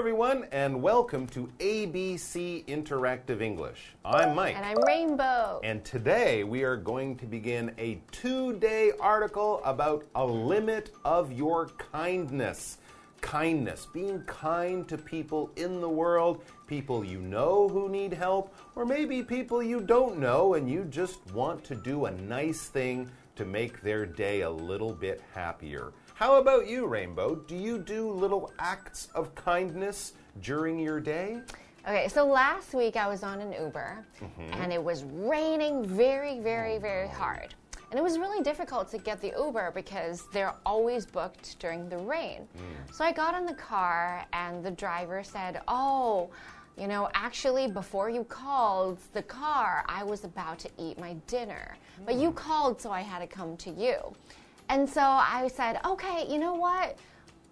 everyone, and welcome to ABC Interactive English. I'm Mike. And I'm Rainbow. And today we are going to begin a two day article about a limit of your kindness. Kindness, being kind to people in the world, people you know who need help, or maybe people you don't know and you just want to do a nice thing to make their day a little bit happier. How about you, Rainbow? Do you do little acts of kindness during your day? Okay, so last week I was on an Uber Mm -hmm. and it was raining very, very, very hard. And it was really difficult to get the Uber because they're always booked during the rain. So I got in the car and the driver said, Oh, you know, actually, before you called the car, I was about to eat my dinner. But you hmm. called, so I had to come to you. And so I said, okay, you know what?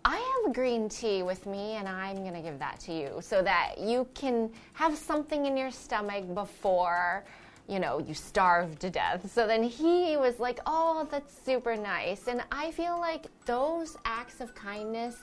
I have a green tea with me and I'm going to give that to you so that you can have something in your stomach before, you know, you starve to death. So then he was like, oh, that's super nice. And I feel like those acts of kindness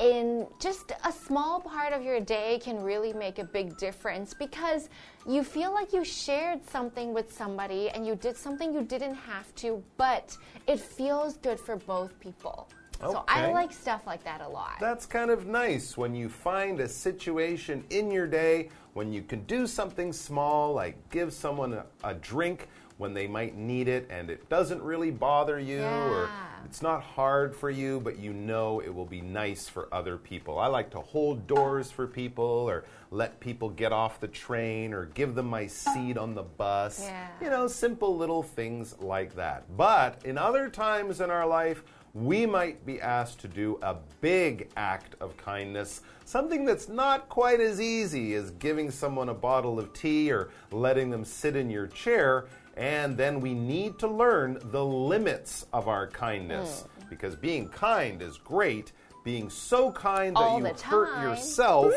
in just a small part of your day can really make a big difference because you feel like you shared something with somebody and you did something you didn't have to, but it feels good for both people. So I like stuff like that a lot. That's kind of nice when you find a situation in your day when you can do something small, like give someone a, a drink when they might need it and it doesn't really bother you or it's not hard for you, but you know it will be nice for other people. I like to hold doors for people or let people get off the train or give them my seat on the bus. Yeah. You know, simple little things like that. But in other times in our life, we might be asked to do a big act of kindness, something that's not quite as easy as giving someone a bottle of tea or letting them sit in your chair. And then we need to learn the limits of our kindness. Because being kind is great, being so kind that you hurt yourself,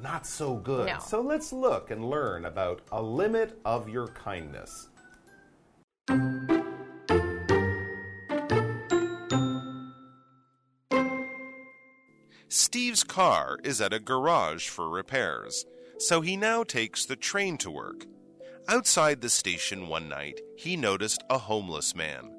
not so good. No. So let's look and learn about a limit of your kindness. Steve's car is at a garage for repairs, so he now takes the train to work. Outside the station one night, he noticed a homeless man.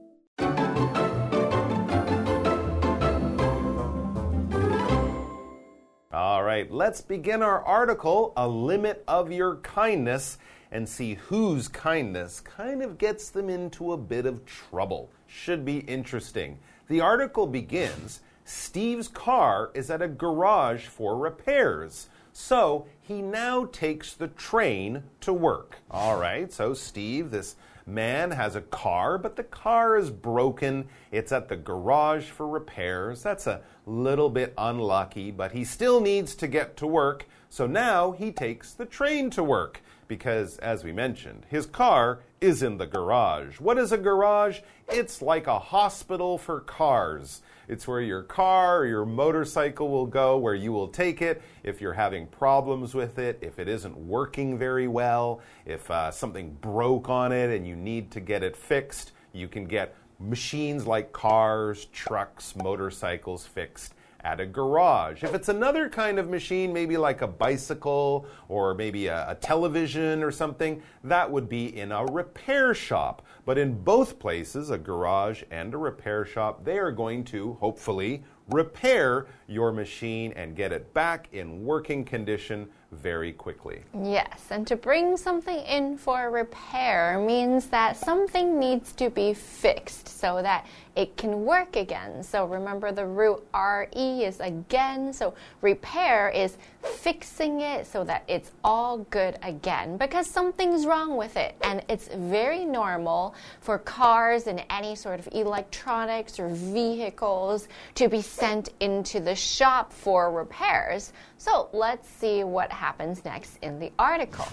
All right, let's begin our article, A Limit of Your Kindness, and see whose kindness kind of gets them into a bit of trouble. Should be interesting. The article begins Steve's car is at a garage for repairs. So he now takes the train to work. All right, so Steve, this man, has a car, but the car is broken. It's at the garage for repairs. That's a little bit unlucky, but he still needs to get to work. So now he takes the train to work because, as we mentioned, his car is in the garage. What is a garage? It's like a hospital for cars. It's where your car or your motorcycle will go, where you will take it if you're having problems with it, if it isn't working very well, if uh, something broke on it and you need to get it fixed. You can get machines like cars, trucks, motorcycles fixed at a garage. If it's another kind of machine, maybe like a bicycle or maybe a, a television or something, that would be in a repair shop. But in both places, a garage and a repair shop, they are going to hopefully repair your machine and get it back in working condition very quickly. Yes, and to bring something in for repair means that something needs to be fixed so that it can work again. So remember the root RE is again. So repair is fixing it so that it's all good again because something's wrong with it. And it's very normal for cars and any sort of electronics or vehicles to be sent into the shop for repairs. So let's see what happens next in the article.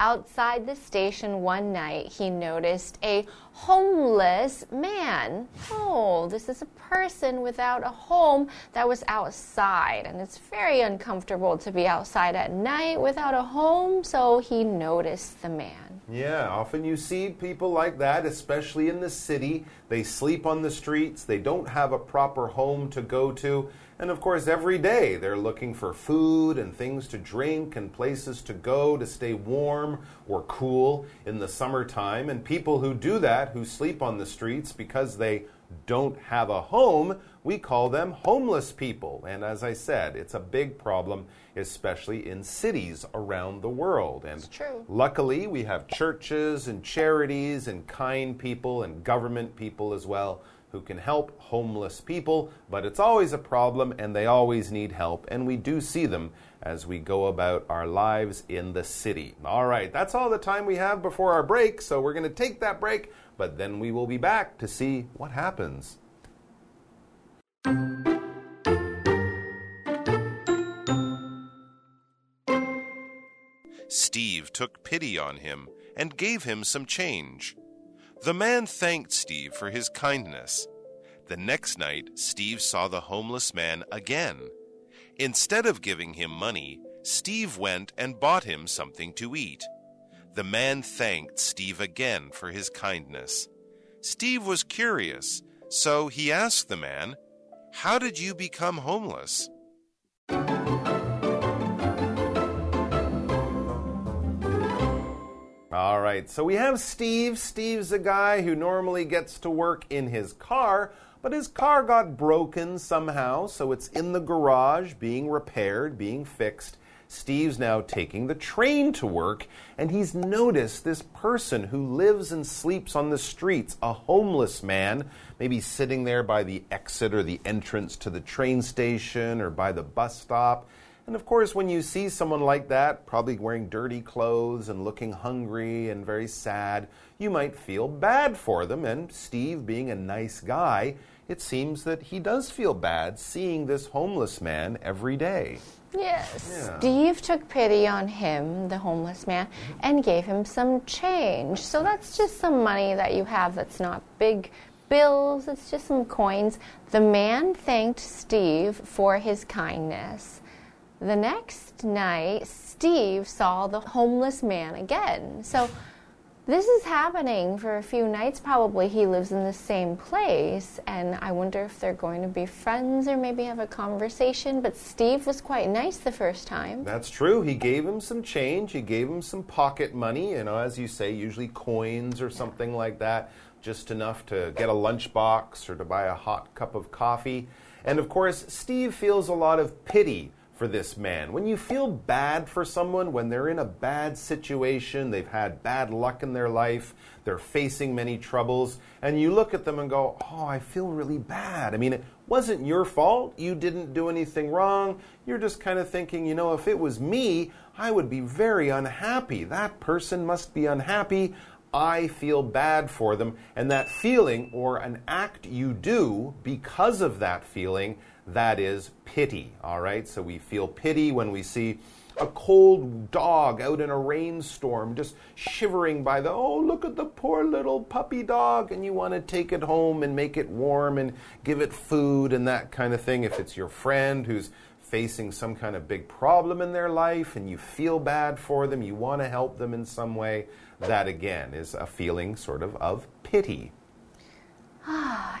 Outside the station one night, he noticed a homeless man. Oh, this is a person without a home that was outside, and it's very uncomfortable to be outside at night without a home, so he noticed the man. Yeah, often you see people like that, especially in the city. They sleep on the streets, they don't have a proper home to go to. And of course, every day they're looking for food and things to drink and places to go to stay warm or cool in the summertime. And people who do that, who sleep on the streets because they don't have a home, we call them homeless people. And as I said, it's a big problem, especially in cities around the world. And It's true. luckily, we have churches and charities and kind people and government people as well who can help homeless people, but it's always a problem and they always need help, and we do see them as we go about our lives in the city. All right, that's all the time we have before our break, so we're going to take that break, but then we will be back to see what happens. Steve took pity on him and gave him some change. The man thanked Steve for his kindness. The next night, Steve saw the homeless man again. Instead of giving him money, Steve went and bought him something to eat. The man thanked Steve again for his kindness. Steve was curious, so he asked the man, How did you become homeless? All right, so we have Steve. Steve's a guy who normally gets to work in his car, but his car got broken somehow, so it's in the garage being repaired, being fixed. Steve's now taking the train to work, and he's noticed this person who lives and sleeps on the streets, a homeless man, maybe sitting there by the exit or the entrance to the train station or by the bus stop. And of course, when you see someone like that, probably wearing dirty clothes and looking hungry and very sad, you might feel bad for them. And Steve, being a nice guy, it seems that he does feel bad seeing this homeless man every day. Yes. Yeah. Steve took pity on him, the homeless man, and gave him some change. So that's just some money that you have that's not big bills, it's just some coins. The man thanked Steve for his kindness. The next night, Steve saw the homeless man again. So this is happening for a few nights. Probably he lives in the same place, and I wonder if they're going to be friends or maybe have a conversation. But Steve was quite nice the first time. That's true. He gave him some change. He gave him some pocket money, you know, as you say, usually coins or something like that, just enough to get a lunchbox or to buy a hot cup of coffee. And of course, Steve feels a lot of pity for this man. When you feel bad for someone, when they're in a bad situation, they've had bad luck in their life, they're facing many troubles, and you look at them and go, Oh, I feel really bad. I mean, it wasn't your fault. You didn't do anything wrong. You're just kind of thinking, you know, if it was me, I would be very unhappy. That person must be unhappy. I feel bad for them. And that feeling or an act you do because of that feeling, that is pity. All right? So we feel pity when we see a cold dog out in a rainstorm just shivering by the, oh, look at the poor little puppy dog. And you want to take it home and make it warm and give it food and that kind of thing. If it's your friend who's facing some kind of big problem in their life and you feel bad for them, you want to help them in some way, that again is a feeling sort of of pity.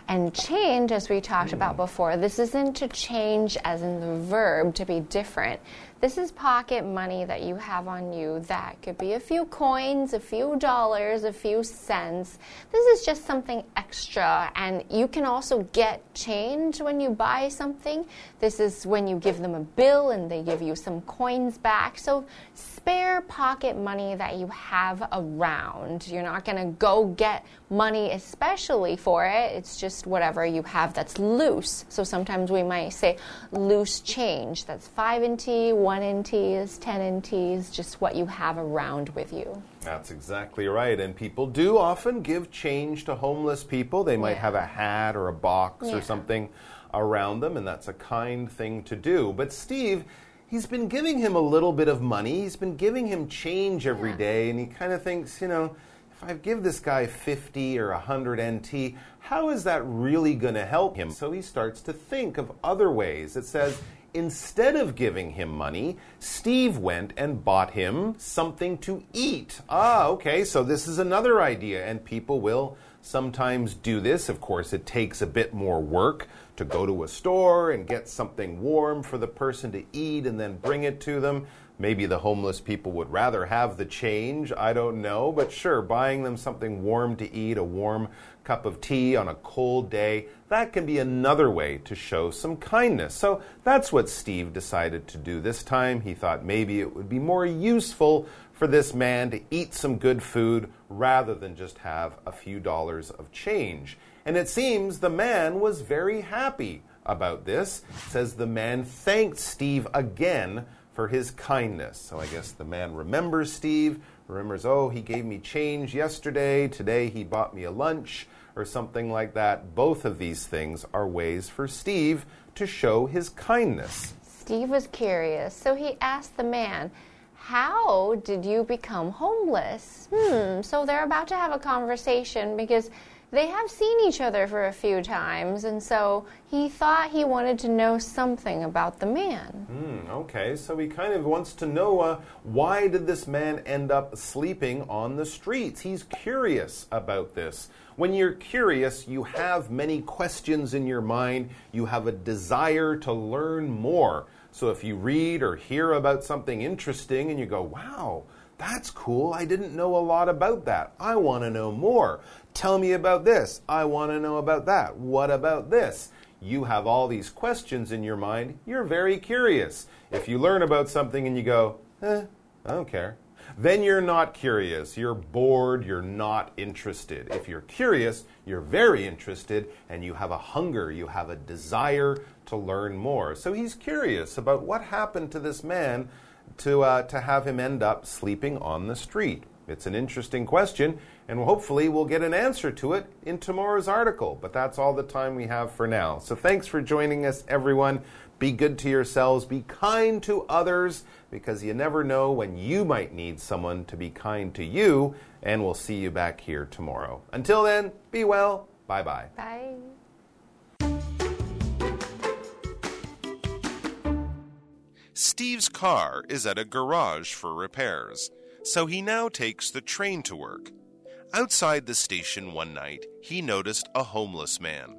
And change, as we talked about mm. before, this isn't to change as in the verb to be different. This is pocket money that you have on you that could be a few coins, a few dollars, a few cents. This is just something extra, and you can also get change when you buy something. This is when you give them a bill and they give you some coins back. So spare pocket money that you have around. You're not going to go get money especially for it. It's just whatever you have that's loose. So sometimes we might say loose change. That's 5 in NT, 1 in NTs, 10 in NTs, just what you have around with you. That's exactly right. And people do often give change to homeless people. They might Yeah. have a hat or a box Yeah. or something around them, and that's a kind thing to do. But Steve, he's been giving him a little bit of money. He's been giving him change every Yeah. day, and he kind of thinks, you know, if I give this guy 50 or 100 NT, how is that really going to help him? So he starts to think of other ways. It says, Instead of giving him money, Steve went and bought him something to eat. Ah, okay, so this is another idea, and people will sometimes do this. Of course, it takes a bit more work to go to a store and get something warm for the person to eat and then bring it to them. Maybe the homeless people would rather have the change. I don't know. But sure, buying them something warm to eat, a warm cup of tea on a cold day, that can be another way to show some kindness. So that's what Steve decided to do this time. He thought maybe it would be more useful for this man to eat some good food rather than just have a few dollars of change. And it seems the man was very happy about this. It says the man thanked Steve again for his kindness. So I guess the man remembers Steve, remembers, oh, he gave me change yesterday, today he bought me a lunch, or something like that. Both of these things are ways for Steve to show his kindness. Steve was curious, so he asked the man, How did you become homeless? Hmm, so they're about to have a conversation because they have seen each other for a few times, and so he thought he wanted to know something about the man. Mm, okay, so he kind of wants to know uh, why did this man end up sleeping on the streets? He's curious about this. When you're curious, you have many questions in your mind. You have a desire to learn more. So if you read or hear about something interesting and you go, wow, that's cool. I didn't know a lot about that. I want to know more. Tell me about this. I want to know about that. What about this? You have all these questions in your mind. You're very curious. If you learn about something and you go, eh, I don't care, then you're not curious. You're bored. You're not interested. If you're curious, you're very interested and you have a hunger, you have a desire to learn more. So he's curious about what happened to this man to, uh, to have him end up sleeping on the street. It's an interesting question, and hopefully we'll get an answer to it in tomorrow's article. But that's all the time we have for now. So thanks for joining us, everyone. Be good to yourselves, be kind to others, because you never know when you might need someone to be kind to you. And we'll see you back here tomorrow. Until then, be well. Bye bye. Bye. Steve's car is at a garage for repairs so he now takes the train to work. Outside the station one night, he noticed a homeless man.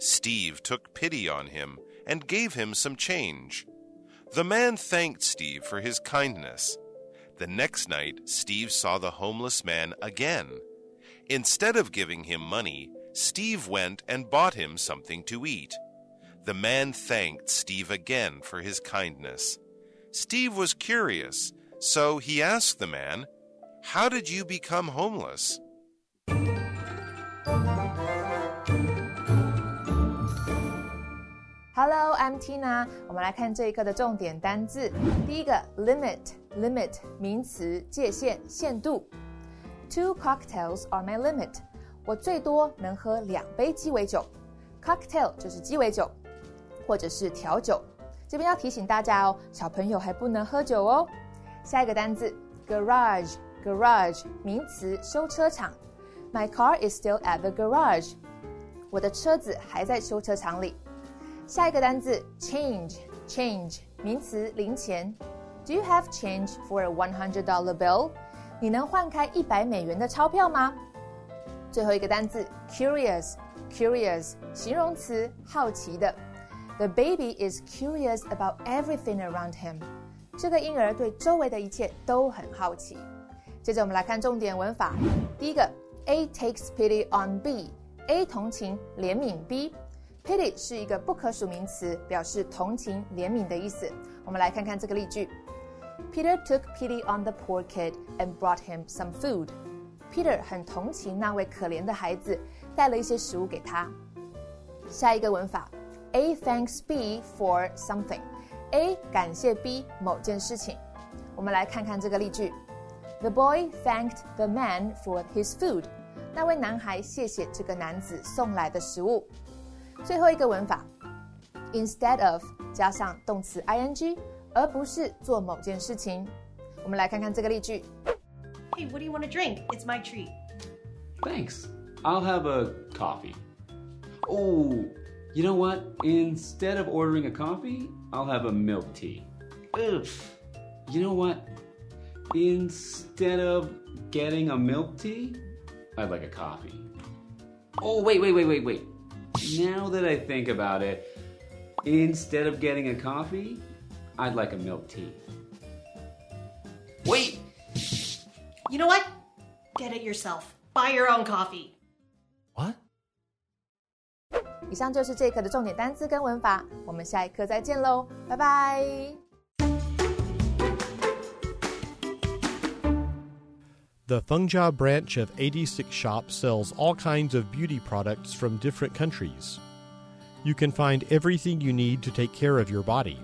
Steve took pity on him and gave him some change. The man thanked Steve for his kindness. The next night, Steve saw the homeless man again. Instead of giving him money, Steve went and bought him something to eat. The man thanked Steve again for his kindness. Steve was curious so he asked the man, How did you become homeless? Hello, I'm Tina。我们来看这一课的重点单字。第一个，limit，limit 名词，界限、限度。Two cocktails are my limit。我最多能喝两杯鸡尾酒。Cocktail 就是鸡尾酒， 或者是调酒。这边要提醒大家哦，小朋友还不能喝酒哦。下一个单词，garage，garage 名词，修车厂。My car is still at the garage。我的车子还在修车厂里。下一个单词，change，change 名词，零钱。Do you have change for a one hundred dollar bill？你能换开一百美元的钞票吗？最后一个单词，curious，curious 形容词，好奇的。The baby is curious about everything around him。这个婴儿对周围的一切都很好奇。接着我们来看重点文法。第一个，A takes pity on B，A 同情怜悯 B。Pity 是一个不可数名词，表示同情怜悯的意思。我们来看看这个例句：Peter took pity on the poor kid and brought him some food。Peter 很同情那位可怜的孩子，带了一些食物给他。下一个文法 ，A thanks B for something。A 感谢 B 某件事情，我们来看看这个例句：The boy thanked the man for his food。那位男孩谢谢这个男子送来的食物。最后一个文法，instead of 加上动词 ing，而不是做某件事情。我们来看看这个例句：Hey, what do you want to drink? It's my treat. Thanks. I'll have a coffee. Oh, You know what? Instead of ordering a coffee, I'll have a milk tea. Ugh. You know what? Instead of getting a milk tea, I'd like a coffee. Oh, wait, wait, wait, wait, wait. Now that I think about it, instead of getting a coffee, I'd like a milk tea. Wait! You know what? Get it yourself. Buy your own coffee. 以上就是这一课的重点单词跟文法，我们下一课再见喽，拜拜。 The Fengjia branch of 86 Shop sells all kinds of beauty products from different countries. You can find everything you need to take care of your body.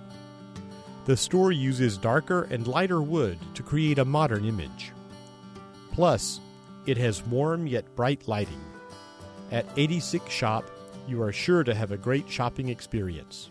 The store uses darker and lighter wood to create a modern image. Plus, it has warm yet bright lighting. At 86 Shop, you are sure to have a great shopping experience.